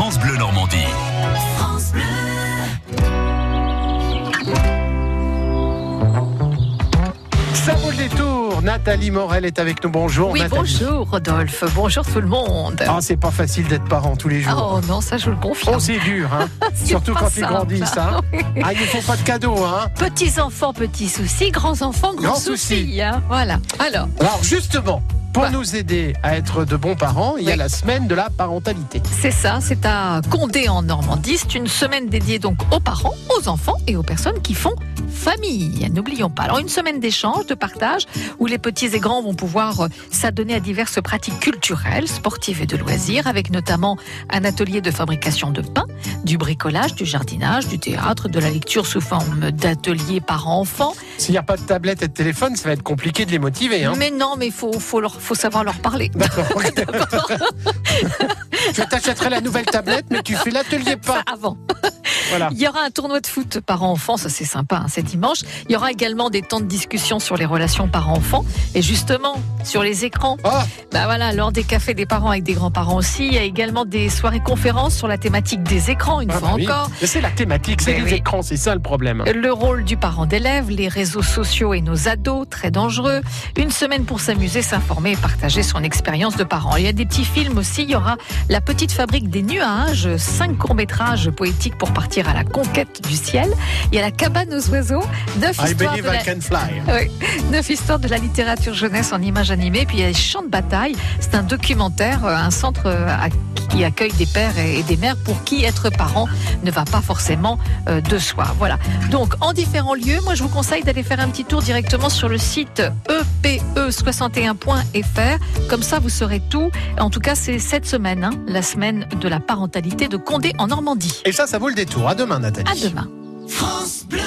France Bleu Normandie. Ça vaut le détour. Nathalie Morel est avec nous. Bonjour Oui, Nathalie. bonjour Rodolphe, bonjour tout le monde. Ah, c'est pas facile d'être parent tous les jours. Oh non, ça je le confirme. Oh, c'est dur, hein. Surtout quand ils grandissent, hein. Ah, ils ne font pas de cadeaux, hein. Petits enfants, petits soucis, grands enfants, grands Grands soucis. soucis. hein. Voilà. Alors, Alors, justement, pour Ouais. nous aider à être de bons parents, il y a la semaine de la parentalité. c'est ça, c'est à Condé en Normandie. C'est une semaine dédiée donc aux parents, aux enfants et aux personnes qui font famille. N'oublions pas. Alors, une semaine d'échange, de partage, où les petits et grands vont pouvoir euh, s'adonner à diverses pratiques culturelles, sportives et de loisirs, avec notamment un atelier de fabrication de pain, du bricolage, du jardinage, du théâtre, de la lecture sous forme d'atelier parents-enfants. S'il n'y a pas de tablette et de téléphone, ça va être compliqué de les motiver, hein. Mais non, mais il faut, faut, leur- faut savoir leur parler. D'accord. Je t'achèterai la nouvelle tablette, mais tu fais l'atelier Ça pas. avant. Voilà. Il y aura un tournoi de foot parents-enfants, ça c'est sympa, hein, c'est dimanche. Il y aura également des temps de discussion sur les relations parents-enfants et justement sur les écrans. Oh, Bah voilà, lors des cafés des parents avec des grands-parents aussi, il y a également des soirées conférences sur la thématique des écrans, une ah, fois bah oui. encore. Mais C'est la thématique, c'est Mais les oui. écrans, c'est ça le problème. Le rôle du parent d'élève, les réseaux sociaux et nos ados, très dangereux. Une semaine pour s'amuser, s'informer et partager son expérience de parent. Il y a des petits films aussi. Il y aura La petite fabrique des nuages, cinq courts-métrages poétiques pour partir à la conquête du ciel. Il y a La cabane aux oiseaux, neuf histoires de la... I can fly. Oui, neuf histoires de la littérature jeunesse en images animées. Puis il y a les champs de bataille. C'est un documentaire, euh, un centre euh, à- qui accueille des pères et des mères pour qui être parent ne va pas forcément euh, de soi. Voilà. Donc en différents lieux, moi je vous conseille d'aller faire un petit tour directement sur le site E epe61.fr. Comme ça, vous saurez tout. En tout cas, c'est cette semaine, hein, la semaine de la parentalité de Condé en Normandie. Et ça, ça vaut le détour. À demain, Nathalie. À demain. France Bleu.